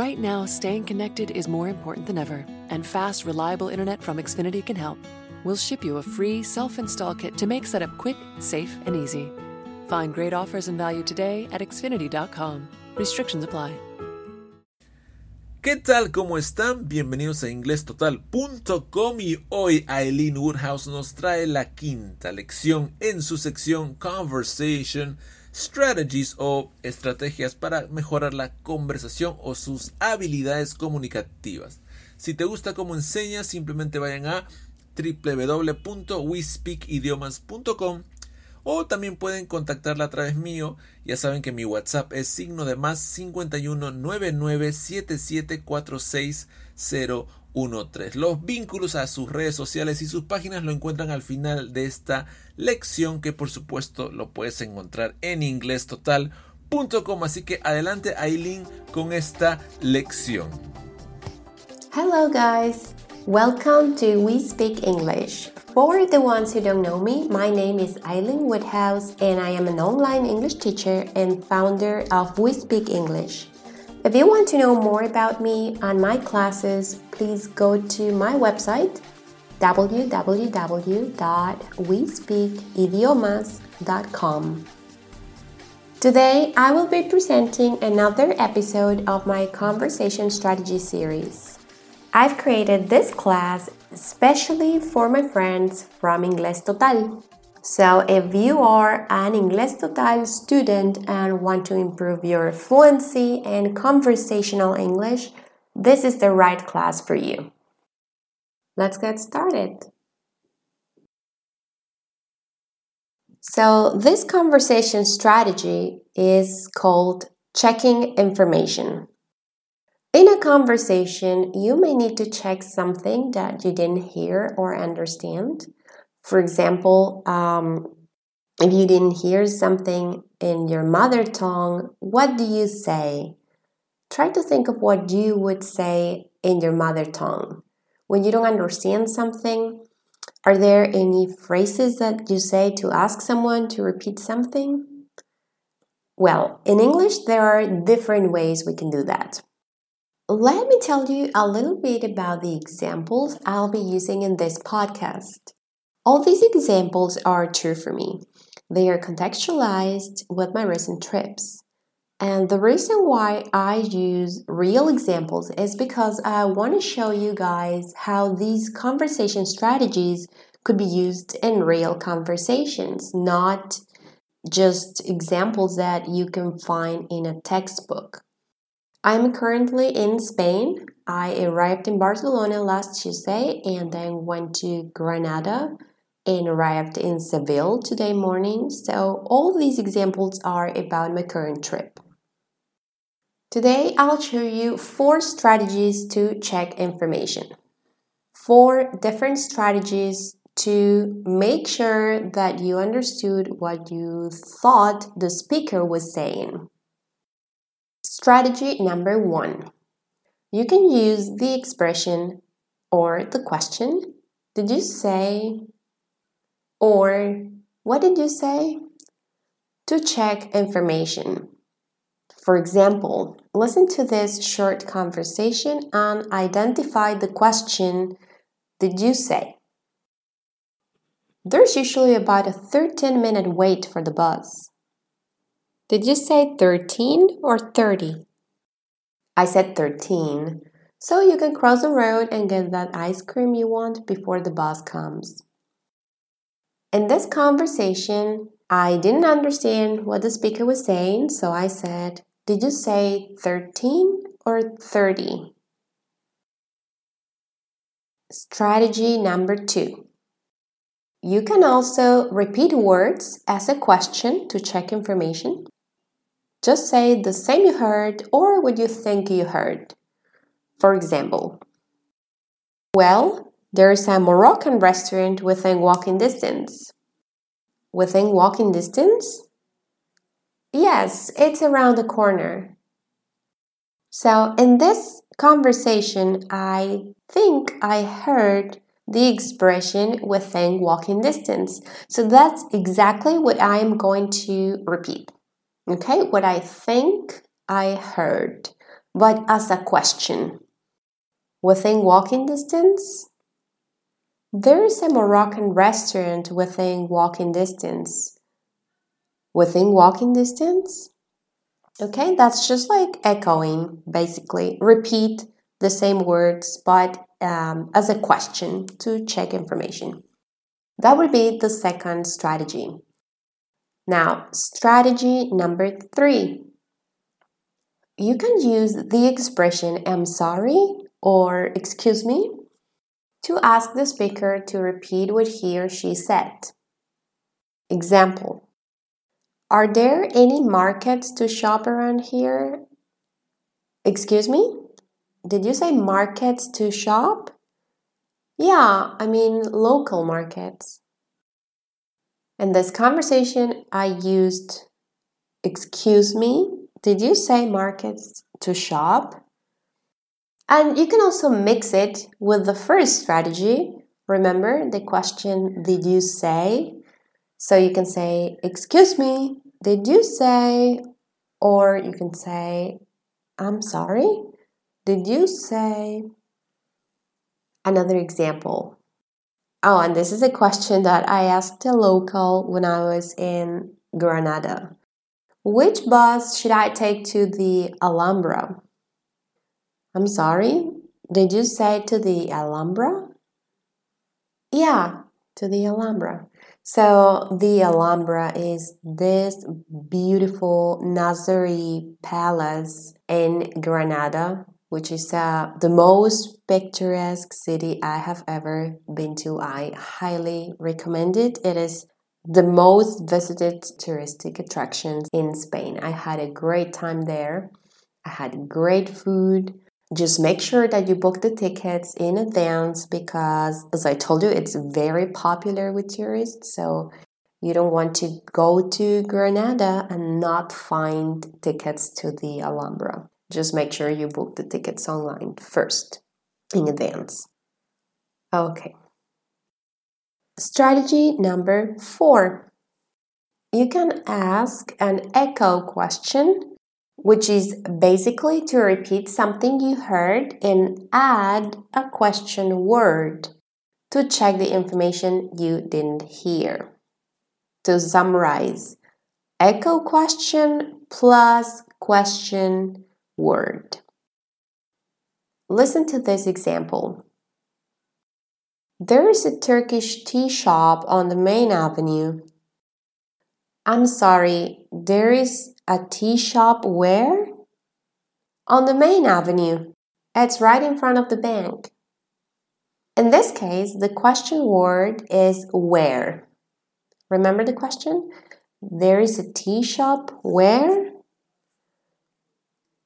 Right now, staying connected is more important than ever, and fast, reliable internet from Xfinity can help. We'll ship you a free self install kit to make setup quick, safe, and easy. Find great offers and value today at Xfinity.com. Restrictions apply. ¿Qué tal? ¿Cómo están? Bienvenidos a inglestotal.com y hoy Ayleen Woodhouse nos trae la quinta lección en su sección Conversation Strategies o estrategias para mejorar la conversación o sus habilidades comunicativas. Si te gusta cómo enseña, simplemente vayan a www.wespeakidiomas.com o también pueden contactarla a través mío. Ya saben que mi WhatsApp es signo de más 51 99 Los vínculos a sus redes sociales y sus páginas lo encuentran al final de esta lección que por supuesto lo puedes encontrar en inglestotal.com. Así que adelante Aileen con esta lección. Hello guys, welcome to We Speak English. For the ones who don't know me, my name is Eileen Woodhouse and I am an online English teacher and founder of We Speak English. If you want to know more about me and my classes, please go to my website www.wespeakidiomas.com. Today, I will be presenting another episode of my conversation strategy series. I've created this class especially for my friends from Inglés Total. So, if you are an Inglés Total student and want to improve your fluency and conversational English, this is the right class for you. Let's get started. So, this conversation strategy is called checking information. In a conversation, you may need to check something that you didn't hear or understand. For example, um, if you didn't hear something in your mother tongue, what do you say? Try to think of what you would say in your mother tongue. When you don't understand something, are there any phrases that you say to ask someone to repeat something? Well, in English, there are different ways we can do that. Let me tell you a little bit about the examples I'll be using in this podcast. All these examples are true for me. They are contextualized with my recent trips. And the reason why I use real examples is because I want to show you guys how these conversation strategies could be used in real conversations, not just examples that you can find in a textbook. I'm currently in Spain. I arrived in Barcelona last Tuesday and then went to Granada and arrived in Seville today morning. So, all these examples are about my current trip. Today, I'll show you four strategies to check information. Four different strategies to make sure that you understood what you thought the speaker was saying. Strategy number one you can use the expression or the question, Did you say? Or What did you say? to check information. For example, listen to this short conversation and identify the question Did you say? There's usually about a 13 minute wait for the bus. Did you say 13 or 30? I said 13. So you can cross the road and get that ice cream you want before the bus comes. In this conversation, I didn't understand what the speaker was saying, so I said, Did you say 13 or 30? Strategy number two. You can also repeat words as a question to check information. Just say the same you heard or what you think you heard. For example, well, there's a Moroccan restaurant within walking distance. Within walking distance? Yes, it's around the corner. So, in this conversation, I think I heard the expression within walking distance. So, that's exactly what I am going to repeat. Okay, what I think I heard. but as a question. Within walking distance? There is a Moroccan restaurant within walking distance. Within walking distance? Okay, that's just like echoing, basically. Repeat the same words, but um, as a question to check information. That would be the second strategy. Now, strategy number three. You can use the expression I'm sorry or excuse me to ask the speaker to repeat what he or she said. Example Are there any markets to shop around here? Excuse me? Did you say markets to shop? Yeah, I mean local markets. In this conversation, I used excuse me. Did you say markets to shop? And you can also mix it with the first strategy. Remember the question, did you say? So you can say, Excuse me, did you say? Or you can say, I'm sorry, did you say? Another example. Oh, and this is a question that I asked a local when I was in Granada. Which bus should I take to the Alhambra? I'm sorry, did you say to the Alhambra? Yeah, to the Alhambra. So the Alhambra is this beautiful Nasiri palace in Granada, which is uh, the most picturesque city I have ever been to. I highly recommend it. It is the most visited touristic attraction in Spain. I had a great time there. I had great food just make sure that you book the tickets in advance because as i told you it's very popular with tourists. So you don't want to go to granada and not find tickets to the alhambra. Just make sure you book the tickets online first in advance. Okay. Strategy number four. You can ask an echo question which is basically to repeat something you heard and add a question word to check the information you didn't hear. To summarize, echo question plus question word. Listen to this example. There is a Turkish tea shop on the main avenue. I'm sorry, there is a tea shop where? On the main avenue. It's right in front of the bank. In this case, the question word is where. Remember the question? There is a tea shop where?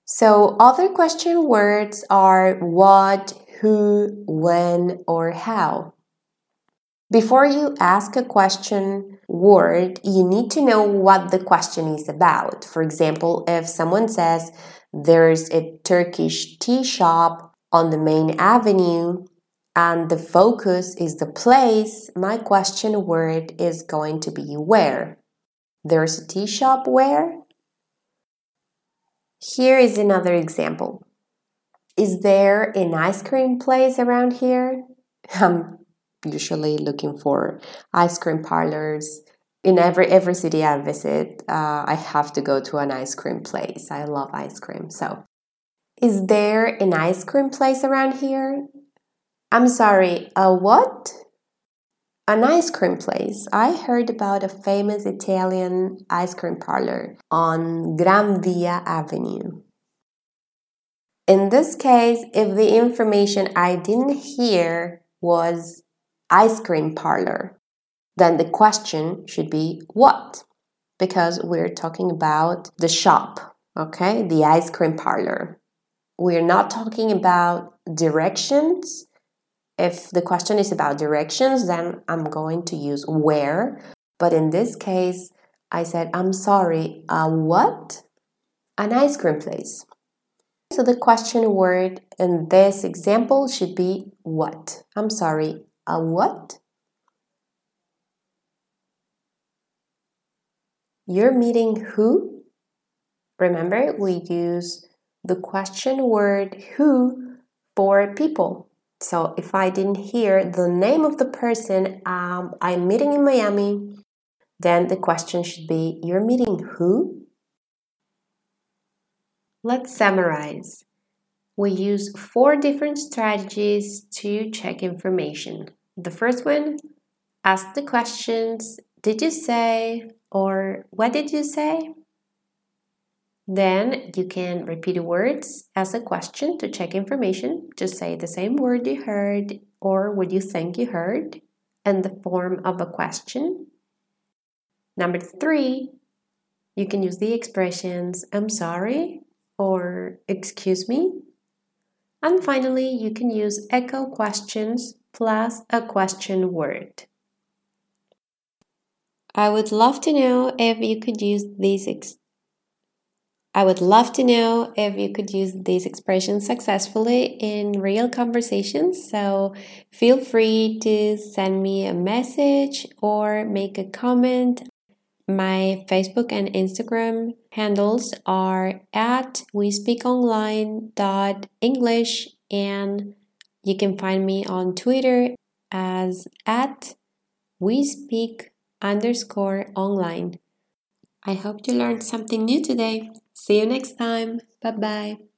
So, other question words are what, who, when, or how. Before you ask a question word, you need to know what the question is about. For example, if someone says there's a Turkish tea shop on the main avenue and the focus is the place, my question word is going to be where. There's a tea shop where? Here is another example. Is there an ice cream place around here? Um, usually looking for ice cream parlors. In every every city I visit, uh, I have to go to an ice cream place. I love ice cream. So, is there an ice cream place around here? I'm sorry, a what? An ice cream place. I heard about a famous Italian ice cream parlor on Gran Via Avenue. In this case, if the information I didn't hear was ice cream parlor, then the question should be what? Because we're talking about the shop, okay? The ice cream parlor. We're not talking about directions. If the question is about directions, then I'm going to use where. But in this case, I said, I'm sorry, a what? An ice cream place. So the question word in this example should be what? I'm sorry, a what? You're meeting who? Remember, we use the question word who for people. So if I didn't hear the name of the person um, I'm meeting in Miami, then the question should be You're meeting who? Let's summarize. We use four different strategies to check information. The first one ask the questions Did you say? or What did you say? Then you can repeat words as a question to check information. Just say the same word you heard or what you think you heard in the form of a question. Number three, you can use the expressions I'm sorry or excuse me. And finally, you can use echo questions plus a question word. I would love to know if you could use these ex- I would love to know if you could use these expressions successfully in real conversations. So feel free to send me a message or make a comment. My Facebook and Instagram handles are at we speak online dot English and you can find me on Twitter as at we speak underscore online. I hope you learned something new today. See you next time. Bye bye.